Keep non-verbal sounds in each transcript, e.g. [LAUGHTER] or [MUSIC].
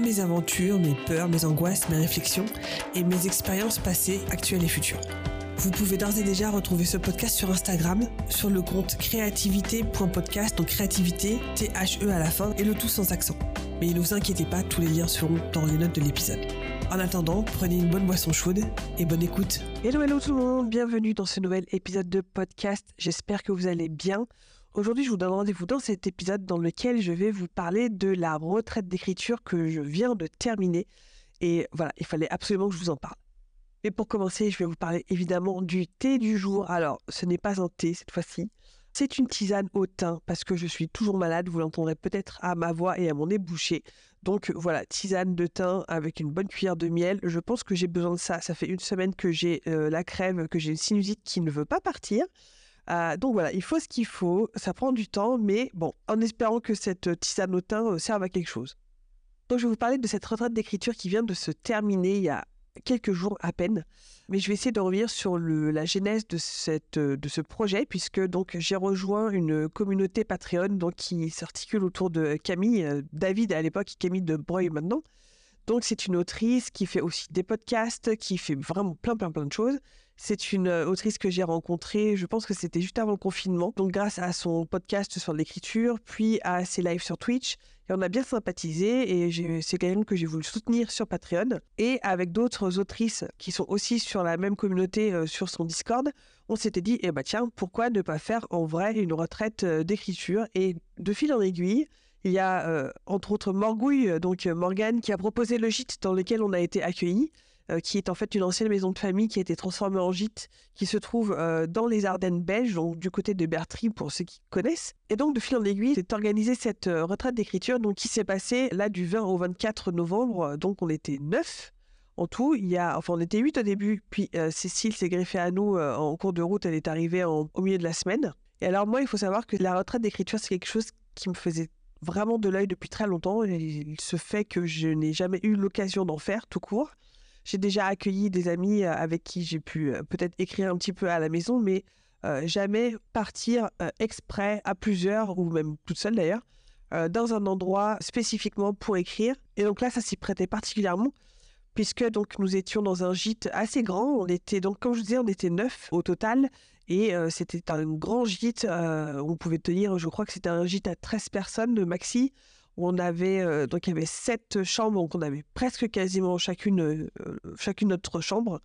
mes aventures, mes peurs, mes angoisses, mes réflexions et mes expériences passées, actuelles et futures. Vous pouvez d'ores et déjà retrouver ce podcast sur Instagram, sur le compte créativité.podcast, donc créativité, T-H-E à la fin, et le tout sans accent. Mais ne vous inquiétez pas, tous les liens seront dans les notes de l'épisode. En attendant, prenez une bonne boisson chaude et bonne écoute. Hello, hello tout le monde, bienvenue dans ce nouvel épisode de podcast. J'espère que vous allez bien. Aujourd'hui, je vous donne rendez-vous dans cet épisode dans lequel je vais vous parler de la retraite d'écriture que je viens de terminer. Et voilà, il fallait absolument que je vous en parle. Mais pour commencer, je vais vous parler évidemment du thé du jour. Alors, ce n'est pas un thé cette fois-ci. C'est une tisane au thym parce que je suis toujours malade. Vous l'entendrez peut-être à ma voix et à mon nez bouché. Donc voilà, tisane de thym avec une bonne cuillère de miel. Je pense que j'ai besoin de ça. Ça fait une semaine que j'ai euh, la crève, que j'ai une sinusite qui ne veut pas partir. Euh, donc voilà, il faut ce qu'il faut, ça prend du temps, mais bon, en espérant que cette tisane au thym euh, serve à quelque chose. Donc je vais vous parler de cette retraite d'écriture qui vient de se terminer il y a quelques jours à peine, mais je vais essayer de revenir sur la genèse de, cette, de ce projet, puisque donc j'ai rejoint une communauté Patreon donc, qui s'articule autour de Camille, euh, David à l'époque Camille de Breuil maintenant. Donc c'est une autrice qui fait aussi des podcasts, qui fait vraiment plein plein plein de choses. C'est une euh, autrice que j'ai rencontrée, je pense que c'était juste avant le confinement. Donc grâce à son podcast sur l'écriture, puis à ses lives sur Twitch, et on a bien sympathisé et c'est même que j'ai voulu soutenir sur Patreon. Et avec d'autres autrices qui sont aussi sur la même communauté euh, sur son Discord, on s'était dit, eh bah tiens, pourquoi ne pas faire en vrai une retraite euh, d'écriture Et de fil en aiguille, il y a entre autres Morgouille, donc Morgane, qui a proposé le gîte dans lequel on a été accueillis. Euh, qui est en fait une ancienne maison de famille qui a été transformée en gîte, qui se trouve euh, dans les Ardennes belges, donc du côté de Bertry pour ceux qui connaissent. Et donc de fil en aiguille, c'est organisé cette euh, retraite d'écriture, donc qui s'est passée là du 20 au 24 novembre, donc on était neuf en tout. Il y a, enfin on était huit au début, puis Cécile s'est greffée à nous en cours de route, elle est arrivée au milieu de la semaine. Et alors moi, il faut savoir que la retraite d'écriture, c'est quelque chose qui me faisait vraiment de l'œil depuis très longtemps. Il se fait que je n'ai jamais eu l'occasion d'en faire tout court. J'ai déjà accueilli des amis euh, avec qui j'ai pu euh, peut-être écrire un petit peu à la maison, mais euh, jamais partir exprès à plusieurs, ou même toute seule d'ailleurs, dans un endroit spécifiquement pour écrire. Et donc là, ça s'y prêtait particulièrement, puisque donc nous étions dans un gîte assez grand. On était donc, comme je disais, on était neuf au total, et c'était un grand gîte. on pouvait tenir, je crois que c'était un gîte à 13 personnes de maxi on avait euh, donc il y avait sept chambres, donc on avait presque quasiment chacune euh, chacune notre chambre.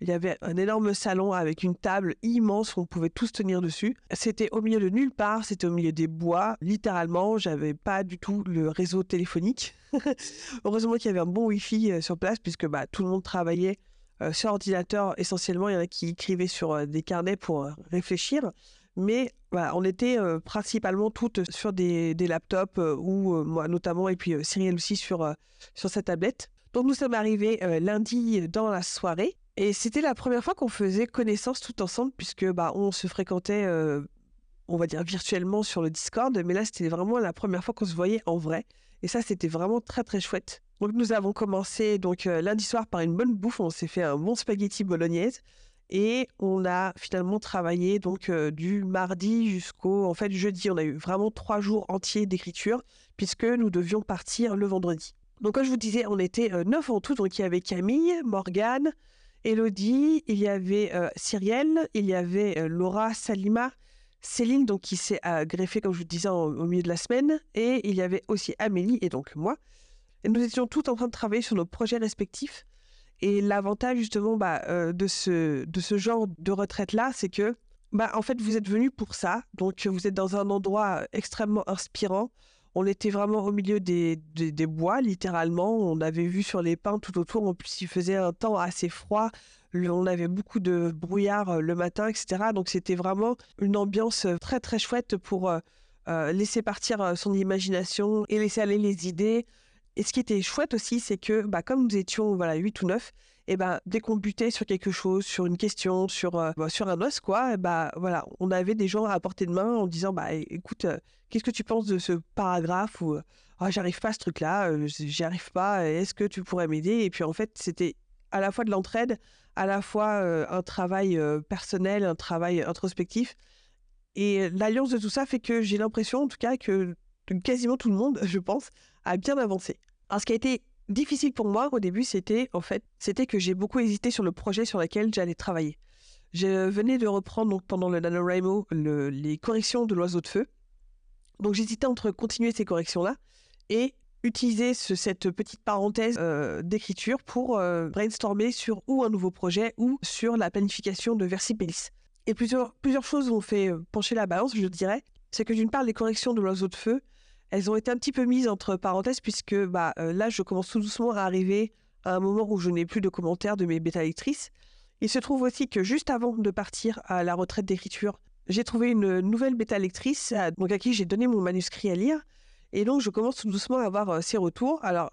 Il y avait un énorme salon avec une table immense où on pouvait tous tenir dessus. C'était au milieu de nulle part, c'était au milieu des bois, littéralement. J'avais pas du tout le réseau téléphonique. [LAUGHS] Heureusement qu'il y avait un bon Wi-Fi euh, sur place puisque bah, tout le monde travaillait sur ordinateur essentiellement. Il y en a qui écrivaient sur des carnets pour réfléchir mais on était euh, principalement toutes sur des, laptops euh, ou euh, moi notamment et puis Cyril aussi sur, sur sa tablette. Donc nous sommes arrivés lundi dans la soirée et c'était la première fois qu'on faisait connaissance tout ensemble puisque bah, on se fréquentait on va dire virtuellement sur le Discord, mais là c'était vraiment la première fois qu'on se voyait en vrai. Et ça c'était vraiment très très chouette. Donc nous avons commencé donc lundi soir par une bonne bouffe, on s'est fait un bon spaghetti bolognaise et on a finalement travaillé donc euh, du mardi jusqu'au en fait jeudi. On a eu vraiment trois jours entiers d'écriture puisque nous devions partir le vendredi. Donc comme je vous disais, on était euh, neuf en tout. Donc il y avait Camille, Morgane, Elodie, il y avait euh, Cyrielle, il y avait Laura, Salima, Céline donc qui s'est greffée comme je vous disais au milieu de la semaine et il y avait aussi Amélie et donc moi. Et nous étions toutes en train de travailler sur nos projets respectifs. Et l'avantage justement bah, euh, de, ce, de ce genre de retraite-là, c'est que bah, en fait, vous êtes venu pour ça. Donc, vous êtes dans un endroit extrêmement inspirant. On était vraiment au milieu des, des, bois, littéralement. On avait vu sur les pins tout autour. En plus, il faisait un temps assez froid. On avait beaucoup de brouillard euh, le matin, etc. Donc, c'était vraiment une ambiance très, très chouette pour euh, laisser partir son imagination et laisser aller les idées Et ce qui était chouette aussi, c'est que bah, comme nous étions voilà, 8 ou 9, et ben dès qu'on butait sur quelque chose, sur une question, sur, euh, bah, sur un os, quoi, bah, voilà, on avait des gens à portée de main en disant bah, écoute, euh, qu'est-ce que tu penses de ce paragraphe ou ah, j'arrive pas à ce truc-là, euh, j'y arrive pas, est-ce que tu pourrais m'aider? Et puis en fait, c'était à la fois de l'entraide, à la fois un travail personnel, un travail introspectif. Et l'alliance de tout ça fait que j'ai l'impression, en tout cas, que quasiment tout le monde, [LAUGHS] je pense, a bien avancé. Alors, ce qui a été difficile pour moi au début, c'était en fait, c'était que j'ai beaucoup hésité sur le projet sur lequel j'allais travailler. Je venais de reprendre donc, pendant le NaNoWriMo les corrections de l'oiseau de feu. Donc j'hésitais entre continuer ces corrections-là et utiliser cette petite parenthèse euh, d'écriture pour euh, brainstormer sur ou un nouveau projet ou sur la planification de Versipellis. Et plusieurs, plusieurs choses ont fait euh, pencher la balance, je dirais. C'est que d'une part, les corrections de l'oiseau de feu, elles ont été un petit peu mises entre parenthèses puisque bah, euh, là, je commence tout doucement à arriver à un moment où je n'ai plus de commentaires de mes bêta lectrices. Il se trouve aussi que juste avant de partir à la retraite d'écriture, j'ai trouvé une nouvelle bêta lectrice donc à qui j'ai donné mon manuscrit à lire. Et donc, je commence tout doucement à avoir euh, ses retours. Alors,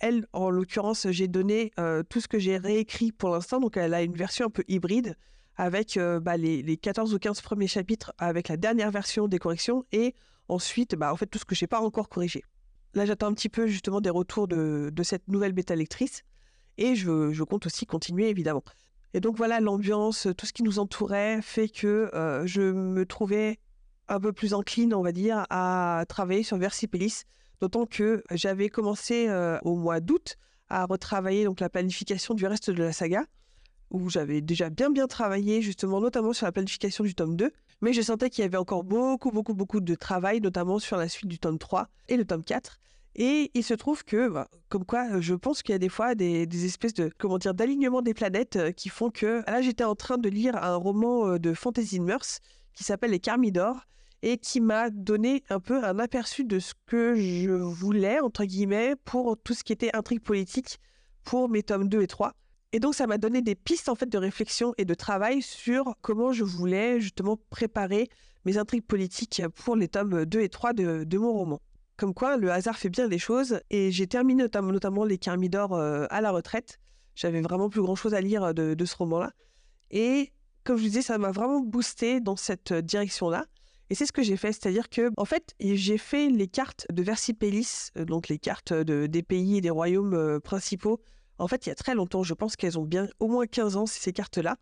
elle, en l'occurrence, j'ai donné tout ce que j'ai réécrit pour l'instant. Donc, elle a une version un peu hybride avec euh, bah, les, 14 ou 15 premiers chapitres avec la dernière version des corrections et ensuite bah, en fait tout ce que je n'ai pas encore corrigé. Là j'attends un petit peu justement des retours de, cette nouvelle bêta lectrice et je, compte aussi continuer évidemment. Et donc voilà l'ambiance, tout ce qui nous entourait fait que euh, je me trouvais un peu plus encline on va dire à travailler sur Versipelis, d'autant que j'avais commencé euh, au mois d'août à retravailler donc la planification du reste de la saga où j'avais déjà bien bien travaillé, justement, notamment sur la planification du tome 2. Mais je sentais qu'il y avait encore beaucoup, beaucoup, beaucoup de travail, notamment sur la suite du tome 3 et le tome 4. Et il se trouve que, bah, comme quoi, je pense qu'il y a des fois des, espèces de, comment dire, d'alignement des planètes euh, qui font que, là, j'étais en train de lire un roman euh, de Fantasy Murs qui s'appelle Les Carmidor et qui m'a donné un peu un aperçu de ce que je voulais, entre guillemets, pour tout ce qui était intrigue politique pour mes tomes 2 et 3. Et donc, ça m'a donné des pistes en fait de réflexion et de travail sur comment je voulais justement préparer mes intrigues politiques pour les tomes 2 et 3 de, mon roman. Comme quoi, le hasard fait bien les choses. Et j'ai terminé notamment, Les Carmidor euh, à la retraite. J'avais vraiment plus grand chose à lire de, ce roman-là. Et comme je vous disais, ça m'a vraiment boosté dans cette direction-là. Et c'est ce que j'ai fait, c'est-à-dire que, en fait, j'ai fait les cartes de Versipellis, euh, donc les cartes des pays et des royaumes euh, principaux en fait, il y a très longtemps, je pense qu'elles ont bien au moins 15 ans, ces cartes-là.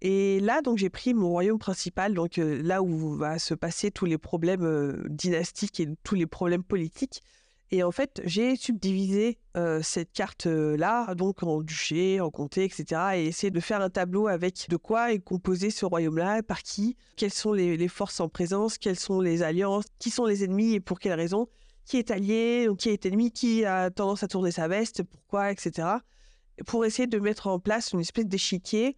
Et là, donc, j'ai pris mon royaume principal, donc euh, là où va se passer tous les problèmes euh, dynastiques et tous les problèmes politiques. Et en fait, j'ai subdivisé euh, cette carte-là, donc en duché, en comté, etc. Et essayé de faire un tableau avec de quoi est composé ce royaume-là, par qui, quelles sont les, les, forces en présence, quelles sont les alliances, qui sont les ennemis et pour quelles raisons qui est allié, ou qui est ennemi, qui a tendance à tourner sa veste, pourquoi, etc. Pour essayer de mettre en place une espèce d'échiquier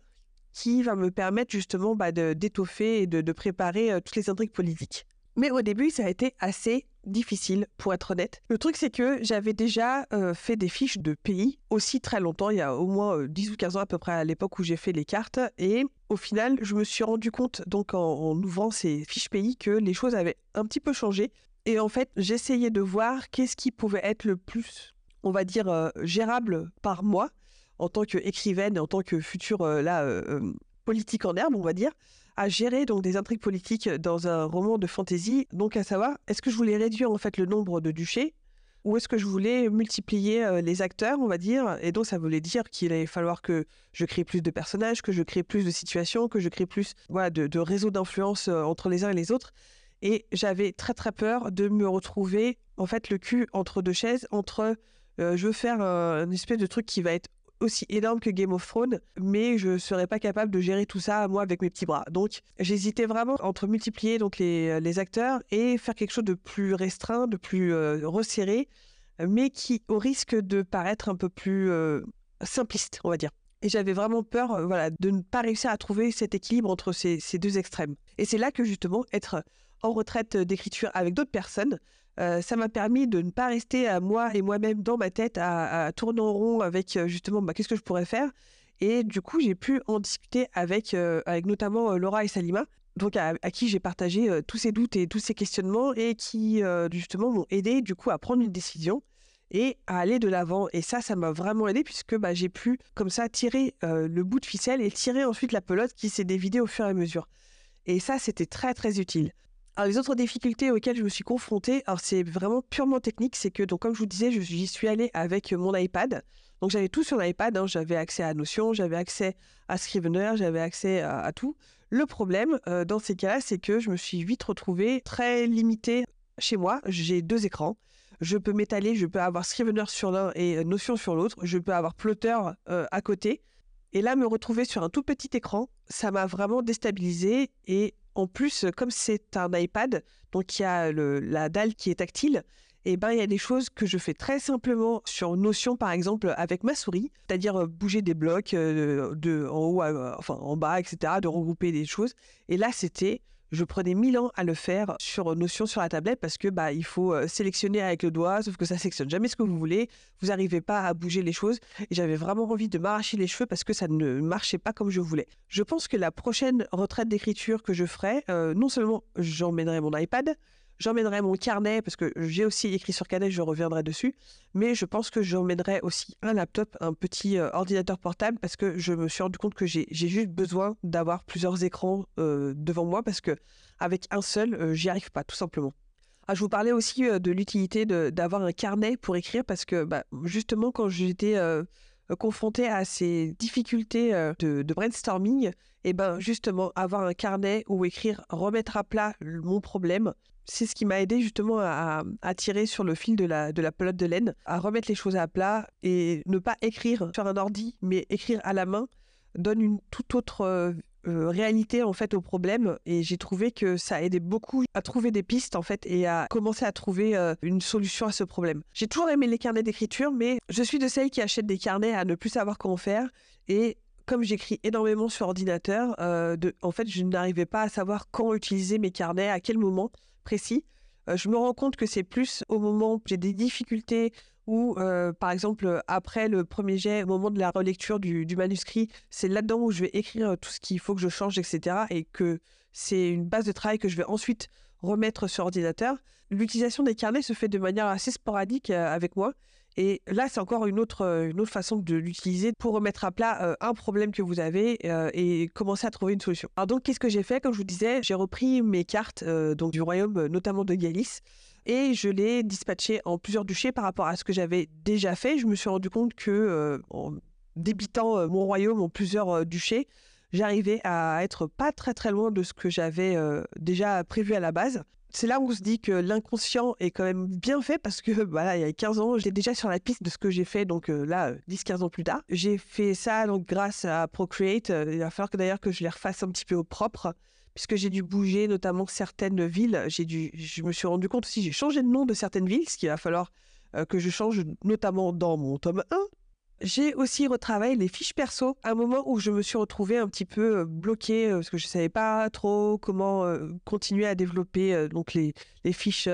qui va me permettre justement bah, d'étoffer et de, préparer euh, toutes les intrigues politiques. Mais au début, ça a été assez difficile, pour être honnête. Le truc, c'est que j'avais déjà euh, fait des fiches de pays aussi très longtemps, il y a au moins 10 euh, ou 15 ans à peu près à l'époque où j'ai fait les cartes. Et au final, je me suis rendu compte, donc en ouvrant ces fiches pays, que les choses avaient un petit peu changé. Et en fait, j'essayais de voir qu'est-ce qui pouvait être le plus, on va dire, euh, gérable par moi en tant qu'écrivaine en tant que future euh, là, euh, politique en herbe, on va dire, à gérer donc des intrigues politiques dans un roman de fantasy. Donc à savoir, est-ce que je voulais réduire en fait le nombre de duchés ou est-ce que je voulais multiplier les acteurs, on va dire? Et donc ça voulait dire qu'il allait falloir que je crée plus de personnages, que je crée plus de situations, que je crée plus voilà, de réseaux d'influence entre les uns et les autres. Et j'avais très très peur de me retrouver en fait le cul entre deux chaises, entre euh, je veux faire un, espèce de truc qui va être aussi énorme que Game of Thrones, mais je serais pas capable de gérer tout ça moi avec mes petits bras. Donc j'hésitais vraiment entre multiplier donc les, les, acteurs et faire quelque chose de plus restreint, de plus euh, resserré, mais qui au risque de paraître un peu plus euh, simpliste, on va dire. Et j'avais vraiment peur voilà, de ne pas réussir à trouver cet équilibre entre ces, ces deux extrêmes. Et c'est là que justement être en retraite d'écriture avec d'autres personnes. Euh, ça m'a permis de ne pas rester à moi et moi-même dans ma tête à, tourner en rond avec euh, justement bah, qu'est-ce que je pourrais faire. Et du coup, j'ai pu en discuter avec, euh, avec notamment Laura et Salima, donc à, qui j'ai partagé tous ces doutes et tous ces questionnements et qui justement m'ont aidé du coup à prendre une décision et à aller de l'avant. Et ça, ça m'a vraiment aidé puisque bah, j'ai pu comme ça tirer le bout de ficelle et tirer ensuite la pelote qui s'est dévidée au fur et à mesure. Et ça, c'était très très utile. Alors les autres difficultés auxquelles je me suis confrontée, alors c'est vraiment purement technique, c'est que donc comme je vous disais, j'y suis allée avec mon iPad. Donc j'avais tout sur l'iPad, hein. j'avais accès à Notion, j'avais accès à Scrivener, j'avais accès à, tout. Le problème euh, dans ces cas-là, c'est que je me suis vite retrouvée très limitée chez moi. J'ai deux écrans. Je peux m'étaler, je peux avoir Scrivener sur l'un et euh, Notion sur l'autre. Je peux avoir Plotter euh, à côté. Et là, me retrouver sur un tout petit écran, ça m'a vraiment déstabilisé. Et en plus, comme c'est un iPad, donc il y a la dalle qui est tactile, et eh ben il y a des choses que je fais très simplement sur Notion par exemple avec ma souris, c'est-à-dire euh, bouger des blocs de en haut, enfin en bas, etc., de regrouper des choses. Et là, c'était je prenais mille ans à le faire sur Notion sur la tablette parce que bah il faut euh, sélectionner avec le doigt, sauf que ça sélectionne jamais ce que vous voulez. Vous n'arrivez pas à bouger les choses et j'avais vraiment envie de m'arracher les cheveux parce que ça ne marchait pas comme je voulais. Je pense que la prochaine retraite d'écriture que je ferai, euh, non seulement j'emmènerai mon iPad, J'emmènerai mon carnet parce que j'ai aussi écrit sur carnet, je reviendrai dessus. Mais je pense que j'emmènerai aussi un laptop, un petit euh, ordinateur portable parce que je me suis rendu compte que j'ai juste besoin d'avoir plusieurs écrans euh, devant moi parce que avec un seul, euh, j'y arrive pas tout simplement. Ah, je vous parlais aussi de l'utilité d'avoir un carnet pour écrire parce que bah, justement quand j'étais confrontée à ces difficultés de, de, brainstorming, et ben justement avoir un carnet où écrire, remettre à plat mon problème, c'est ce qui m'a aidé justement à, tirer sur le fil de la, de la pelote de laine, à remettre les choses à plat et ne pas écrire sur un ordi, mais écrire à la main donne une toute autre euh, euh, réalité en fait au problème. Et j'ai trouvé que ça aidait beaucoup à trouver des pistes en fait et à commencer à trouver euh, une solution à ce problème. J'ai toujours aimé les carnets d'écriture mais je suis de celles qui achètent des carnets à ne plus savoir comment faire. Et comme j'écris énormément sur ordinateur, en fait, je n'arrivais pas à savoir quand utiliser mes carnets, à quel moment précis. Euh, je me rends compte que c'est plus au moment où j'ai des difficultés ou, euh, par exemple, après le premier jet, au moment de la relecture du, manuscrit, c'est là-dedans où je vais écrire tout ce qu'il faut que je change, etc. Et que c'est une base de travail que je vais ensuite remettre sur ordinateur. L'utilisation des carnets se fait de manière assez sporadique euh, avec moi. Et là, c'est encore une autre, euh, une autre façon de l'utiliser pour remettre à plat euh, un problème que vous avez euh, et commencer à trouver une solution. Alors donc, qu'est-ce que j'ai fait? Comme je vous disais, j'ai repris mes cartes du royaume, notamment de Galice, et je l'ai dispatché en plusieurs duchés par rapport à ce que j'avais déjà fait. Je me suis rendu compte que débitant mon royaume en plusieurs duchés, j'arrivais à être pas très très loin de ce que j'avais déjà prévu à la base c'est là où on se dit que l'inconscient est quand même bien fait parce que [LAUGHS] voilà, il y a 15 ans, j'étais déjà sur la piste de ce que j'ai fait donc euh, là 10 15 ans plus tard. J'ai fait ça donc grâce à Procreate, euh, il va falloir que d'ailleurs que je les refasse un petit peu au propre puisque j'ai dû bouger notamment certaines villes, j'ai dû je me suis rendu compte aussi j'ai changé de nom de certaines villes, ce qu'il va falloir euh, que je change notamment dans mon tome 1 j'ai aussi retravaillé les fiches perso à un moment où je me suis retrouvée un petit peu euh, bloquée euh, parce que je savais pas trop comment euh, continuer à développer donc les, les fiches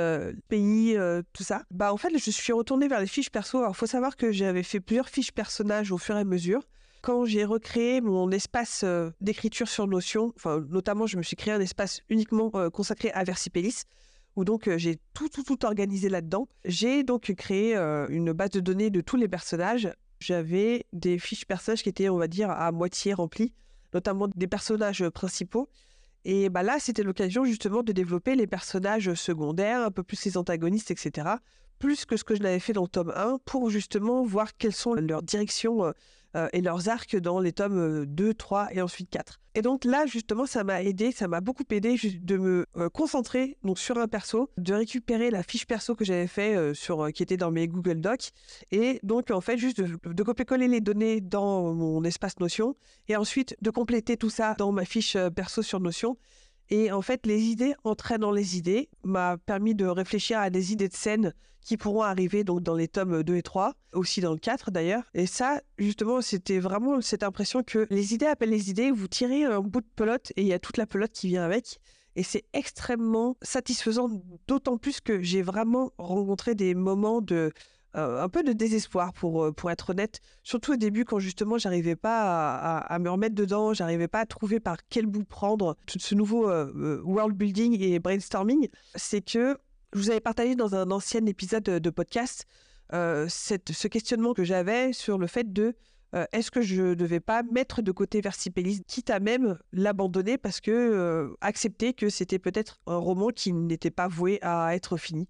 pays, tout ça. Bah en fait, je suis retournée vers les fiches perso. Alors faut savoir que j'avais fait plusieurs fiches personnages au fur et à mesure. Quand j'ai recréé mon espace d'écriture sur Notion, enfin notamment je me suis créé un espace uniquement consacré à Versipelis où donc j'ai tout, tout, tout organisé là-dedans. J'ai donc créé une base de données de tous les personnages j'avais des fiches personnages qui étaient, on va dire, à moitié remplies, notamment des personnages principaux. Et bah là, c'était l'occasion justement de développer les personnages secondaires, un peu plus les antagonistes, etc. Plus que ce que je l'avais fait dans le tome 1, pour justement voir quelles sont leurs directions euh, et leurs arcs dans les tomes 2, euh, 3 et ensuite 4. Et donc là, justement, ça m'a aidé, ça m'a beaucoup aidé de me euh, concentrer donc sur un perso, de récupérer la fiche perso que j'avais fait sur qui était dans mes Google Docs et donc en fait juste de, copier-coller les données dans mon espace Notion et ensuite de compléter tout ça dans ma fiche perso sur Notion et en fait, les idées entraînant les idées m'a permis de réfléchir à des idées de scène qui pourront arriver dans les tomes 2 et 3, aussi dans le 4 d'ailleurs. Et ça, justement, c'était vraiment cette impression que les idées appellent les idées, vous tirez un bout de pelote et il y a toute la pelote qui vient avec. Et c'est extrêmement satisfaisant, d'autant plus que j'ai vraiment rencontré des moments de un peu de désespoir pour, euh, pour être honnête. Surtout au début quand justement j'arrivais pas à, me remettre dedans, j'arrivais pas à trouver par quel bout prendre tout ce nouveau euh, world building et brainstorming. C'est que je vous avais partagé dans un ancien épisode de podcast ce questionnement que j'avais sur le fait de est-ce que je ne devais pas mettre de côté Versipélis, quitte à même l'abandonner parce que accepter que c'était peut-être un roman qui n'était pas voué à être fini.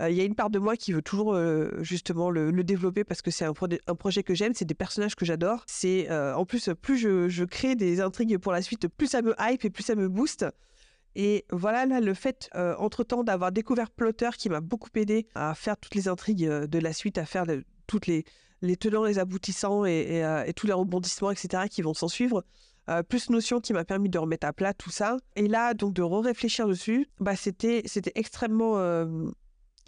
Il y a une part de moi qui veut toujours justement le, développer parce que c'est un, projet que j'aime, c'est des personnages que j'adore. C'est en plus plus je, crée des intrigues pour la suite, plus ça me hype et plus ça me booste. Et voilà, là, le fait, entre-temps, d'avoir découvert Plotter qui m'a beaucoup aidé à faire toutes les intrigues de la suite, à faire toutes les, les tenants, les aboutissants et, tous les rebondissements, etc., qui vont s'en suivre. plus Notion qui m'a permis de remettre à plat tout ça. Et là, donc, de re-réfléchir dessus, bah, c'était extrêmement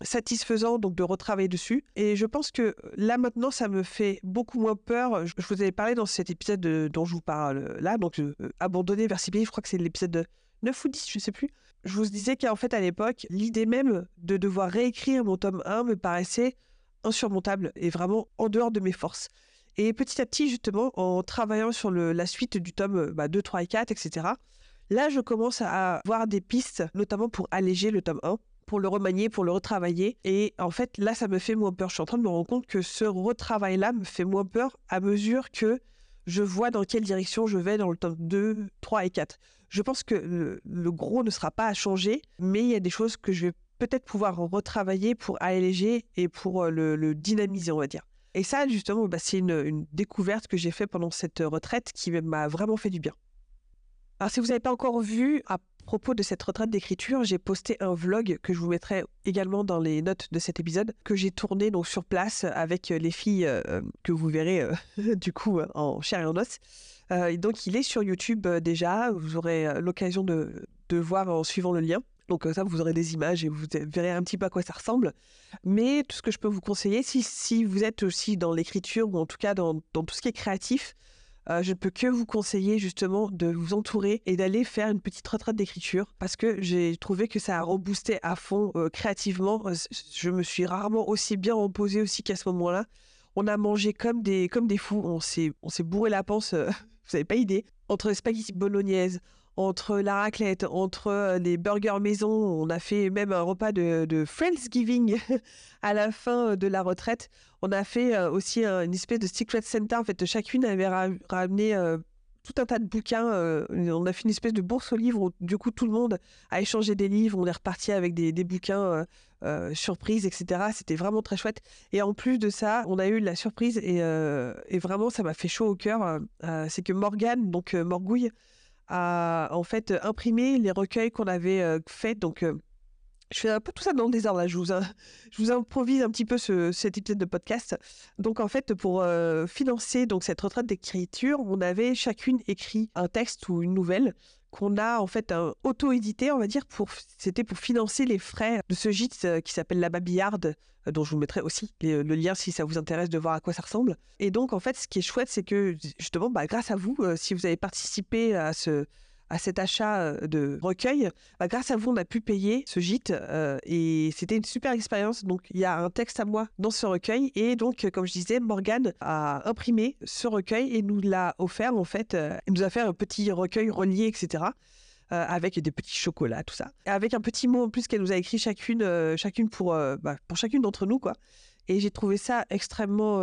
satisfaisant donc de retravailler dessus. Et je pense que là maintenant, ça me fait beaucoup moins peur. Je, vous avais parlé dans cet épisode dont je vous parle là, donc euh, abandonné vers je crois que c'est l'épisode 9 ou 10, je sais plus. Je vous disais qu'en fait à l'époque, l'idée même de devoir réécrire mon tome 1 me paraissait insurmontable et vraiment en dehors de mes forces. Et petit à petit, justement, en travaillant sur la suite du tome 2, 3 bah, et 4, etc., là, je commence à voir des pistes, notamment pour alléger le tome 1, pour le remanier, pour le retravailler. Et en fait, là, ça me fait moins peur. Je suis en train de me rendre compte que ce retravail-là me fait moins peur à mesure que je vois dans quelle direction je vais dans le tome 2, 3 et 4. Je pense que le, gros ne sera pas à changer, mais il y a des choses que je vais peut-être pouvoir retravailler pour alléger et pour euh, le, dynamiser, on va dire. Et ça, justement, bah, c'est une, découverte que j'ai faite pendant cette retraite qui m'a vraiment fait du bien. Alors, si vous n'avez pas encore vu, propos de cette retraite d'écriture, j'ai posté un vlog que je vous mettrai également dans les notes de cet épisode, que j'ai tourné donc sur place avec les filles euh, que vous verrez euh, [LAUGHS] du coup en chair et en os. Euh, donc il est sur YouTube déjà, vous aurez l'occasion de, de voir en suivant le lien. Donc ça, vous aurez des images et vous verrez un petit peu à quoi ça ressemble. Mais tout ce que je peux vous conseiller, si, si vous êtes aussi dans l'écriture ou en tout cas dans, dans tout ce qui est créatif, euh, je ne peux que vous conseiller justement de vous entourer et d'aller faire une petite retraite d'écriture parce que j'ai trouvé que ça a reboosté à fond euh, créativement. Euh, je me suis rarement aussi bien reposée aussi qu'à ce moment-là. On a mangé comme des, comme des fous. On s'est, bourré la panse, [LAUGHS] vous n'avez pas idée. Entre les spaghettis bolognaise, entre la raclette, entre les burgers maison. On a fait même un repas de, de Friendsgiving [LAUGHS] à la fin de la retraite. On a fait aussi une espèce de secret center. En fait, chacune avait ramené tout un tas de bouquins. on a fait une espèce de bourse aux livres où, du coup, tout le monde a échangé des livres. On est reparti avec des, bouquins surprises, etc. C'était vraiment très chouette. Et en plus de ça, on a eu la surprise et, et vraiment, ça m'a fait chaud au cœur. C'est que Morgane, donc Morgouille, à en fait imprimer les recueils qu'on avait euh, faits. Donc, euh, je fais un peu tout ça dans le désordre. Là. Je, vous, je vous improvise un petit peu ce, cet épisode de podcast. Donc, en fait, pour euh, financer donc cette retraite d'écriture, on avait chacune écrit un texte ou une nouvelle qu'on a en fait auto-édité, on va dire, pour c'était pour financer les frais de ce gîte euh, qui s'appelle la Babillarde, euh, dont je vous mettrai aussi le lien si ça vous intéresse de voir à quoi ça ressemble. Et donc en fait, ce qui est chouette, c'est que justement, bah, grâce à vous, euh, si vous avez participé à ce à cet achat euh, de recueil, bah, grâce à vous, on a pu payer ce gîte euh, et c'était une super expérience. Donc, il y a un texte à moi dans ce recueil et donc, comme je disais, Morgane a imprimé ce recueil et nous l'a offert en fait. Euh, elle nous a fait un petit recueil relié, etc. avec des petits chocolats, tout ça. Avec un petit mot en plus qu'elle nous a écrit chacune, chacune pour, bah, pour chacune d'entre nous, quoi. Et j'ai trouvé ça extrêmement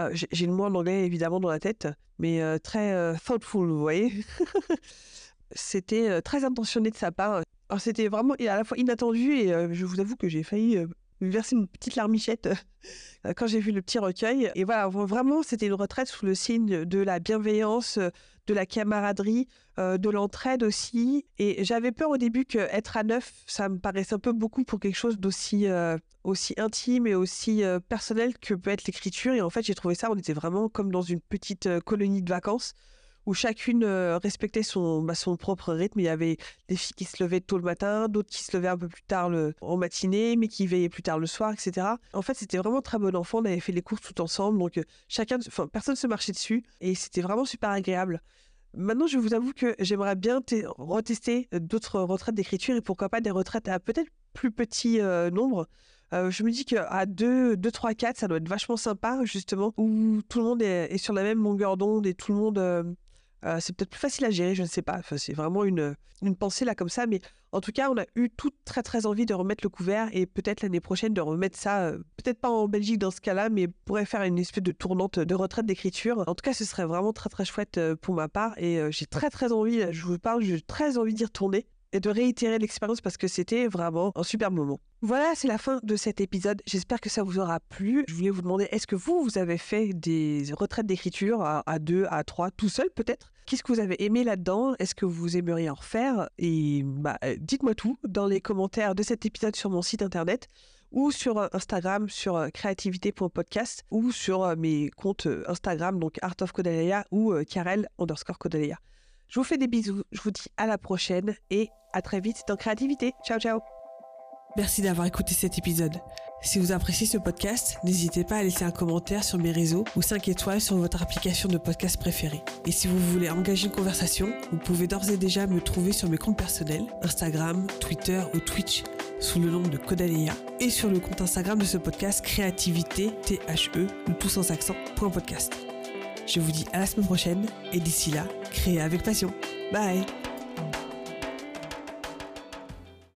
ah, j'ai le mot en anglais évidemment dans la tête, mais euh, très euh, thoughtful, vous voyez. [LAUGHS] c'était euh, très intentionné de sa part. C'était vraiment à la fois inattendu et je vous avoue que j'ai failli verser une petite larmichette quand j'ai vu le petit recueil. Et voilà, vraiment, c'était une retraite sous le signe de la bienveillance, de la camaraderie, de l'entraide aussi. Et j'avais peur au début qu'être à neuf, ça me paraissait un peu beaucoup pour quelque chose d'aussi aussi intime et aussi personnel que peut être l'écriture. Et en fait, j'ai trouvé ça, on était vraiment comme dans une petite colonie de vacances où chacune respectait son, bah, son propre rythme. Il y avait des filles qui se levaient tôt le matin, d'autres qui se levaient un peu plus tard en matinée, mais qui veillaient plus tard le soir, etc. En fait, c'était vraiment très bon enfant. On avait fait les courses tout ensemble, donc chacun, enfin, personne se marchait dessus, et c'était vraiment super agréable. Maintenant, je vous avoue que j'aimerais bien retester d'autres retraites d'écriture et pourquoi pas des retraites à peut-être plus petit nombre. Euh, je me dis qu'à 2, 2, 3, 4, ça doit être vachement sympa, justement, où tout le monde est, sur la même longueur d'onde et tout le monde euh, Euh, c'est peut-être plus facile à gérer, je ne sais pas. Enfin, c'est vraiment une, une pensée là comme ça. Mais en tout cas, on a eu tout très très envie de remettre le couvert et peut-être l'année prochaine de remettre ça, euh, peut-être pas en Belgique dans ce cas-là, mais pourrait faire une espèce de tournante de retraite d'écriture. En tout cas, ce serait vraiment très très chouette euh, pour ma part et j'ai très très envie, je vous parle, j'ai très envie d'y retourner et de réitérer l'expérience parce que c'était vraiment un super moment. Voilà, c'est la fin de cet épisode. J'espère que ça vous aura plu. Je voulais vous demander, est-ce que vous, vous avez fait des retraites d'écriture à, deux, à trois, tout seul peut-être? Qu'est-ce que vous avez aimé là-dedans? Est-ce que vous aimeriez en refaire Et bah, euh, dites-moi tout dans les commentaires de cet épisode sur mon site internet ou sur euh, Instagram sur euh, créativité.podcast ou sur mes comptes Instagram, donc Art of Kodaléa ou Karel underscore Kodaléa. Je vous fais des bisous, je vous dis à la prochaine et à très vite dans Créativité. Ciao ciao Merci d'avoir écouté cet épisode. Si vous appréciez ce podcast, n'hésitez pas à laisser un commentaire sur mes réseaux ou 5 étoiles sur votre application de podcast préférée. Et si vous voulez engager une conversation, vous pouvez d'ores et déjà me trouver sur mes comptes personnels, Instagram, Twitter ou Twitch sous le nom de Kodaléa et sur le compte Instagram de ce podcast Créativité THE ou tout sans accent podcast. Je vous dis à la semaine prochaine et d'ici là, créez avec passion. Bye